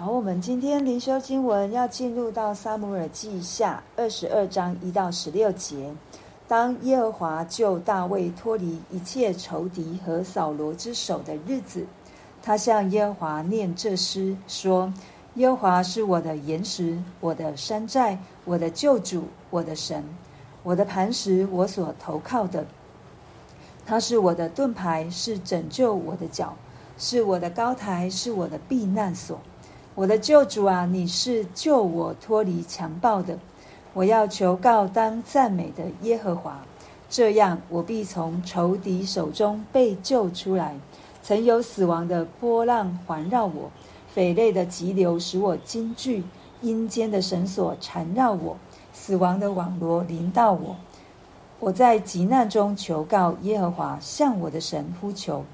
好，我们今天灵修经文要进入到撒母耳记下二十二章一到十六节。当耶和华救大卫脱离一切仇敌和扫罗之手的日子，他向耶和华念这诗说：“耶和华是我的岩石，我的山寨，我的救主，我的神，我的磐石，我所投靠的。他是我的盾牌，是拯救我的脚，是我的高台，是我的避难所。”我的救主啊，你是救我脱离强暴的。我要求告当赞美的耶和华，这样我必从仇敌手中被救出来。曾有死亡的波浪环绕我，匪类的急流使我惊惧，阴间的绳索缠绕我，死亡的网罗临到我。我在急难中求告耶和华，向我的神呼求。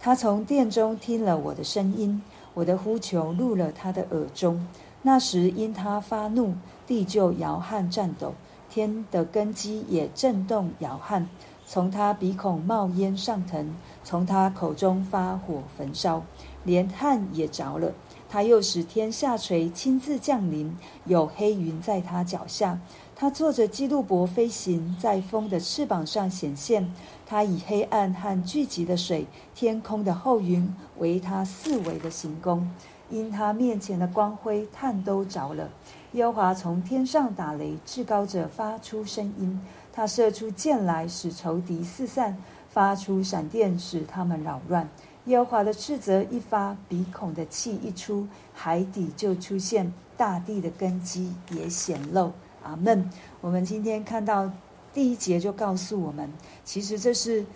他从殿中听了我的声音。我的呼求入了他的耳中，那时因他发怒，地就摇撼颤抖，天的根基也震动摇撼。从他鼻孔冒烟上腾，从他口中发火焚烧，连汗也着了。他又使天下垂，亲自降临，有黑云在他脚下。他坐着基路伯飞行，在风的翅膀上显现。他以黑暗和聚集的水、天空的厚云为他四围的行宫。因他面前的光辉，炭都着了。耶华从天上打雷，至高者发出声音。他射出箭来，使仇敌四散；发出闪电，使他们扰乱。耶和华的斥责一发，鼻孔的气一出，海底就出现，大地的根基也显露。阿门。我们今天看到第一节就告诉我们，其实这是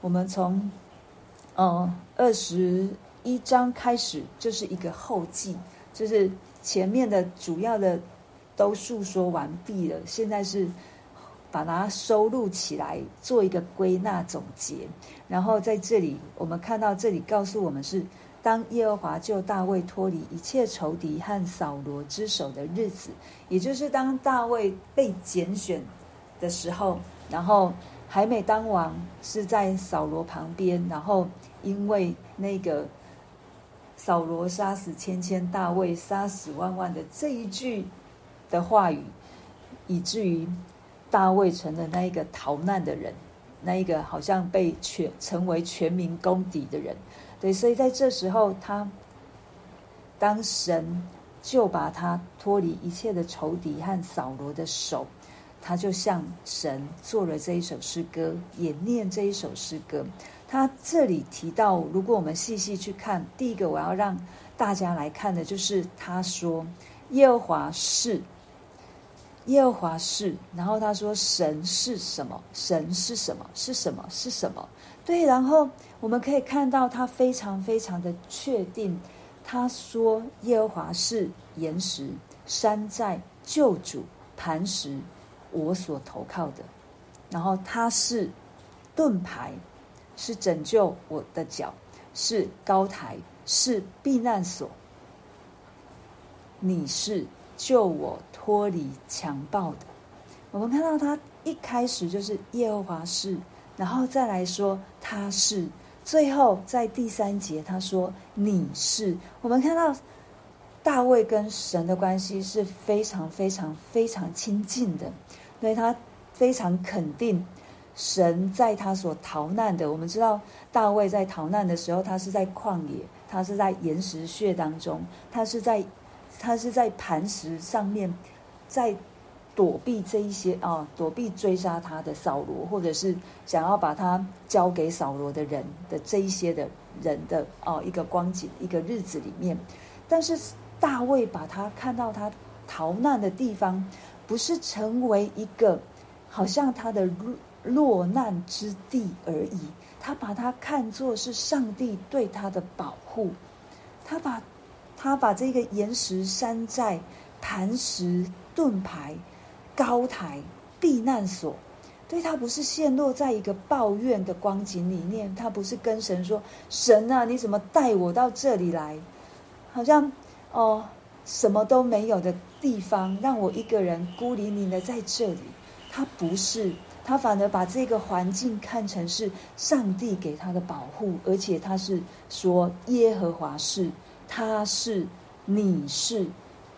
我们从呃二十一章开始，就是一个后记，就是前面的主要的都述说完毕了，现在是把它收录起来，做一个归纳总结。然后在这里，我们看到这里告诉我们是。当耶和华救大卫脱离一切仇敌和扫罗之手的日子，也就是当大卫被拣选的时候，然后海美当王，是在扫罗旁边，然后因为那个扫罗杀死千千，大卫杀死万万的这一句的话语，以至于大卫成了那一个逃难的人，那一个好像被全成为全民公敌的人。对，所以在这时候，他当神就把他脱离一切的仇敌和扫罗的手，他就向神做了这一首诗歌，也念这一首诗歌。他这里提到，如果我们细细去看，第一个我要让大家来看的就是他说耶和华是。耶和华是，然后他说神是什么？神是什么？是什么？是什么？对，然后我们可以看到他非常非常的确定，他说耶和华是岩石、山寨、救主、磐石，我所投靠的。然后他是盾牌，是拯救我的脚，是高台，是避难所。你是。救我脱离强暴的。我们看到他一开始就是耶和华是，然后再来说他是，最后在第三节他说你是。我们看到大卫跟神的关系是非常非常非常亲近的，所以他非常肯定神在他所逃难的。我们知道大卫在逃难的时候，他是在旷野，他是在岩石穴当中，他是在。他是在磐石上面，在躲避这一些啊，躲避追杀他的扫罗，或者是想要把他交给扫罗的人的这一些的人的哦、啊、一个光景，一个日子里面。但是大卫把他看到他逃难的地方，不是成为一个好像他的落难之地而已，他把他看作是上帝对他的保护，他把。他把这个岩石、山寨、磐石、盾牌、高台、避难所，对，他不是陷落在一个抱怨的光景里面，他不是跟神说：“神啊，你怎么带我到这里来？好像哦，什么都没有的地方，让我一个人孤零零的在这里。”他不是，他反而把这个环境看成是上帝给他的保护，而且他是说耶和华是。他是你是。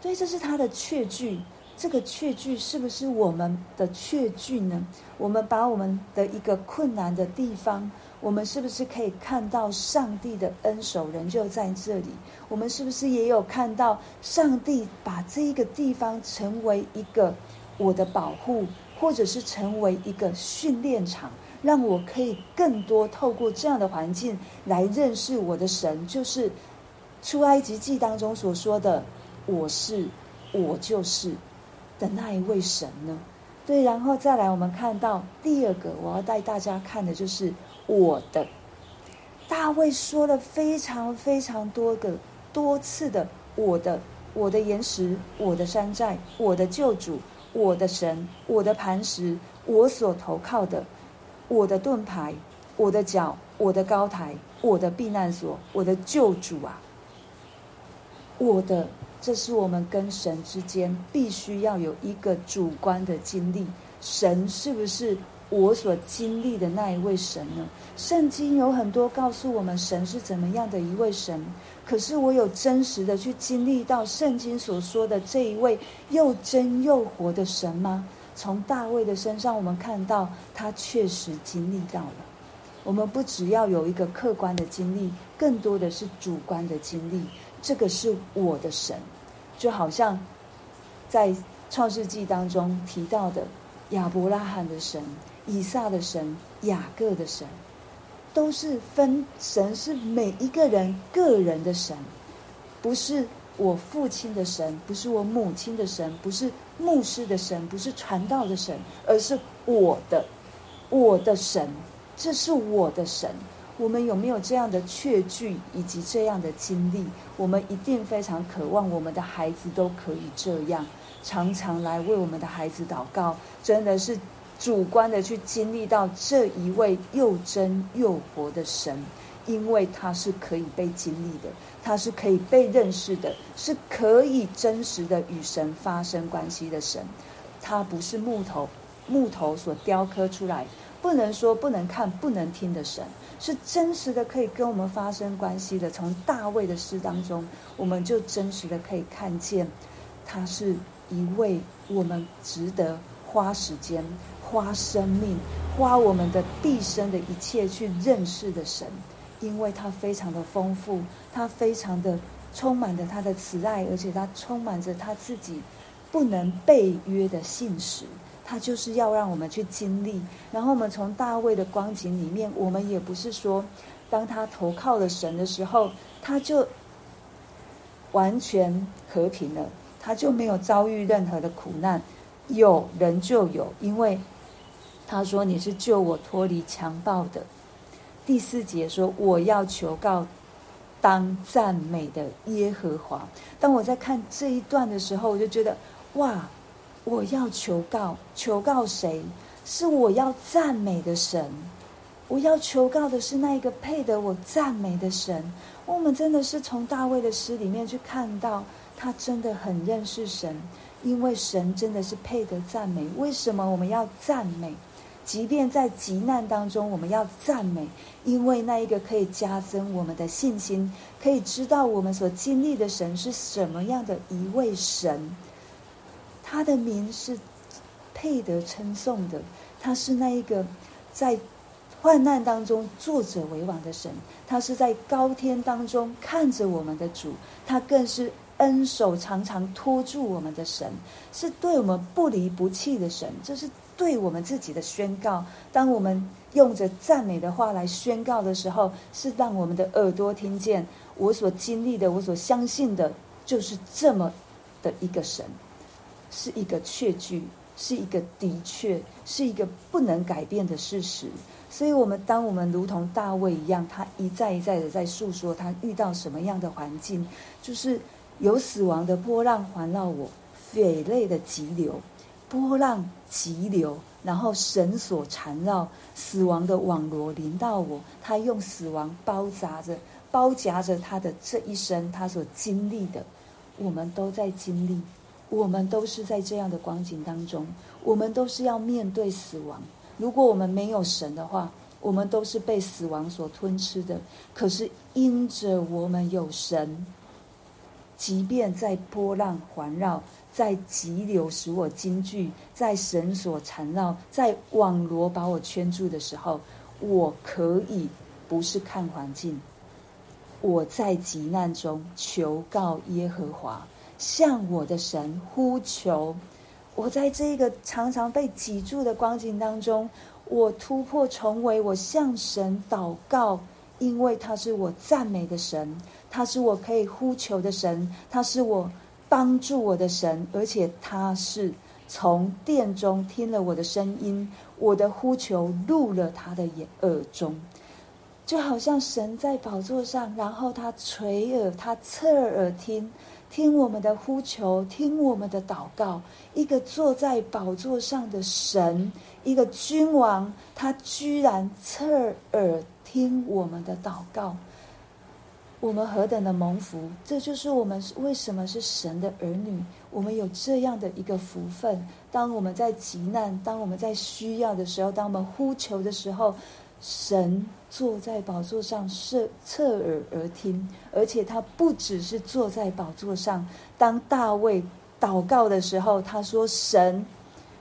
所以这是他的确据。这个确据是不是我们的确据呢？我们把我们的一个困难的地方，我们是不是可以看到上帝的恩手仍旧在这里？我们是不是也有看到上帝把这一个地方成为一个我的保护，或者是成为一个训练场，让我可以更多透过这样的环境来认识我的神，就是出埃及记当中所说的“我是，我就是”。的那一位神呢？对，然后再来，我们看到第二个，我要带大家看的就是我的。大卫说了非常非常多个多次的我的，我的岩石，我的山寨，我的救主，我的神，我的磐石，我所投靠的，我的盾牌，我的脚，我的高台，我的避难所，我的救主啊，我的。这是我们跟神之间必须要有一个主观的经历。神是不是我所经历的那一位神呢？圣经有很多告诉我们神是怎么样的一位神，可是我有真实的去经历到圣经所说的这一位又真又活的神吗？从大卫的身上，我们看到他确实经历到了。我们不只要有一个客观的经历，更多的是主观的经历。这个是我的神。就好像在创世纪当中提到的亚伯拉罕的神、以撒的神、雅各的神，都是分神是每一个人个人的神，不是我父亲的神，不是我母亲的神，不是牧师的神，不是传道的神，而是我的我的神，这是我的神。我们有没有这样的确据以及这样的经历？我们一定非常渴望我们的孩子都可以这样，常常来为我们的孩子祷告，真的是主观的去经历到这一位又真又活的神，因为他是可以被经历的，他是可以被认识的，是可以真实的与神发生关系的神，他不是木头，木头所雕刻出来，不能说、不能看、不能听的神。是真实的，可以跟我们发生关系的。从大卫的诗当中，我们就真实的可以看见，他是一位我们值得花时间、花生命、花我们的毕生的一切去认识的神，因为他非常的丰富，他非常的充满着他的慈爱，而且他充满着他自己不能背约的信实。他就是要让我们去经历，然后我们从大卫的光景里面，我们也不是说，当他投靠了神的时候，他就完全和平了，他就没有遭遇任何的苦难，有人就有，因为他说你是救我脱离强暴的。第四节说我要求告当赞美的耶和华。当我在看这一段的时候，我就觉得哇。我要求告，求告谁？是我要赞美的神。我要求告的是那一个配得我赞美的神。我们真的是从大卫的诗里面去看到，他真的很认识神，因为神真的是配得赞美。为什么我们要赞美？即便在极难当中，我们要赞美，因为那一个可以加增我们的信心，可以知道我们所经历的神是什么样的一位神。他的名是配得称颂的，他是那一个在患难当中坐着为王的神，他是在高天当中看着我们的主，他更是恩手常常托住我们的神，是对我们不离不弃的神，这是对我们自己的宣告。当我们用着赞美的话来宣告的时候，是让我们的耳朵听见我所经历的，我所相信的，就是这么的一个神。是一个确据，是一个的确，是一个不能改变的事实。所以，我们当我们如同大卫一样，他一再一再的在诉说他遇到什么样的环境，就是有死亡的波浪环绕我，血泪的急流，波浪急流，然后绳索缠绕，死亡的网罗临到我，他用死亡包扎着，包夹着他的这一生，他所经历的，我们都在经历。我们都是在这样的光景当中，我们都是要面对死亡。如果我们没有神的话，我们都是被死亡所吞吃的。可是因着我们有神，即便在波浪环绕，在急流使我惊惧，在绳索缠绕，在网罗把我圈住的时候，我可以不是看环境，我在急难中求告耶和华，向我的神呼求。我在这个常常被挤住的光景当中，我突破重围，我向神祷告，因为他是我赞美的神，他是我可以呼求的神，他是我帮助我的神，而且他是从殿中听了我的声音，我的呼求入了他的眼耳中，就好像神在宝座上，然后他垂耳，他侧耳听。听我们的呼求，听我们的祷告。一个坐在宝座上的神，一个君王，他居然侧耳听我们的祷告。我们何等的蒙福！这就是我们为什么是神的儿女。我们有这样的一个福分。当我们在急难，当我们在需要的时候，当我们呼求的时候。神坐在宝座上，是侧耳而听，而且他不只是坐在宝座上。当大卫祷告的时候，他说：“神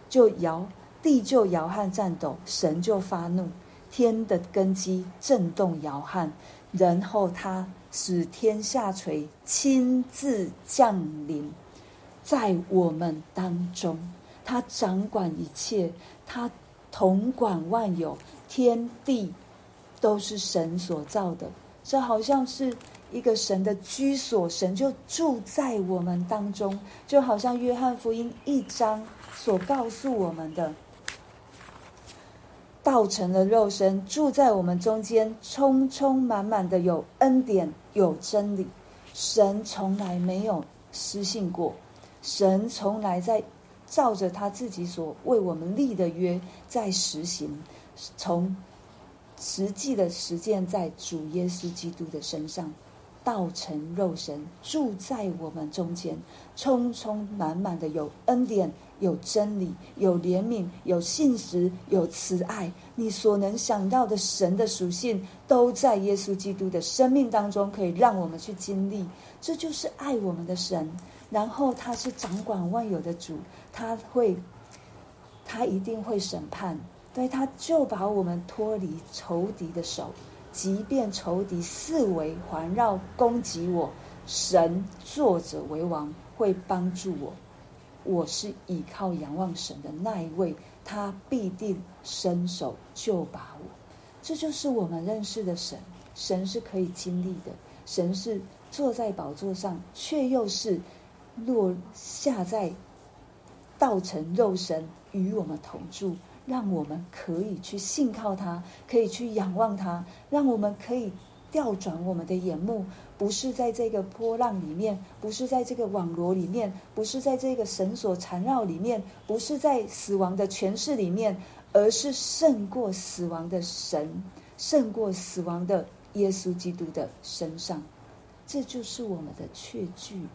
就摇，地就摇撼颤抖，神就发怒，天的根基震动摇撼，然后他使天下垂，亲自降临在我们当中。他掌管一切，他统管万有。”天地都是神所造的，这好像是一个神的居所，神就住在我们当中，就好像约翰福音一章所告诉我们的，道成了肉身，住在我们中间，充充满满的有恩典，有真理。神从来没有失信过，神从来在照着他自己所为我们立的约在实行。从实际的实践在主耶稣基督的身上，道成肉身，住在我们中间，充充满满的有恩典、有真理、有怜悯、有信实、有慈爱。你所能想到的神的属性，都在耶稣基督的生命当中，可以让我们去经历。这就是爱我们的神。然后他是掌管万有的主，他会，他一定会审判。对，他就把我们脱离仇敌的手，即便仇敌四围环绕攻击我，神坐者为王，会帮助我。我是倚靠仰望神的那一位，他必定伸手救拔我。这就是我们认识的神，神是可以经历的，神是坐在宝座上，却又是落下在道成肉身，与我们同住。让我们可以去信靠他，可以去仰望他，让我们可以调转我们的眼目，不是在这个波浪里面，不是在这个网罗里面，不是在这个绳索缠绕里面，不是在死亡的权势里面，而是胜过死亡的神，胜过死亡的耶稣基督的身上。这就是我们的确据，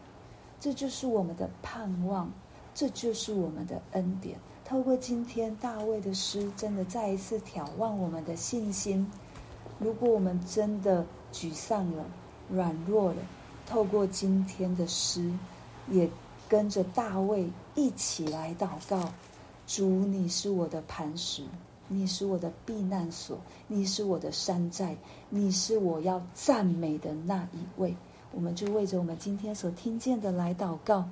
这就是我们的盼望，这就是我们的恩典。透过今天大卫的诗，真的再一次挑旺我们的信心。如果我们真的沮丧了、软弱了，透过今天的诗，也跟着大卫一起来祷告：主，你是我的磐石，你是我的避难所，你是我的山寨，你是我要赞美的那一位。我们就为着我们今天所听见的来祷告。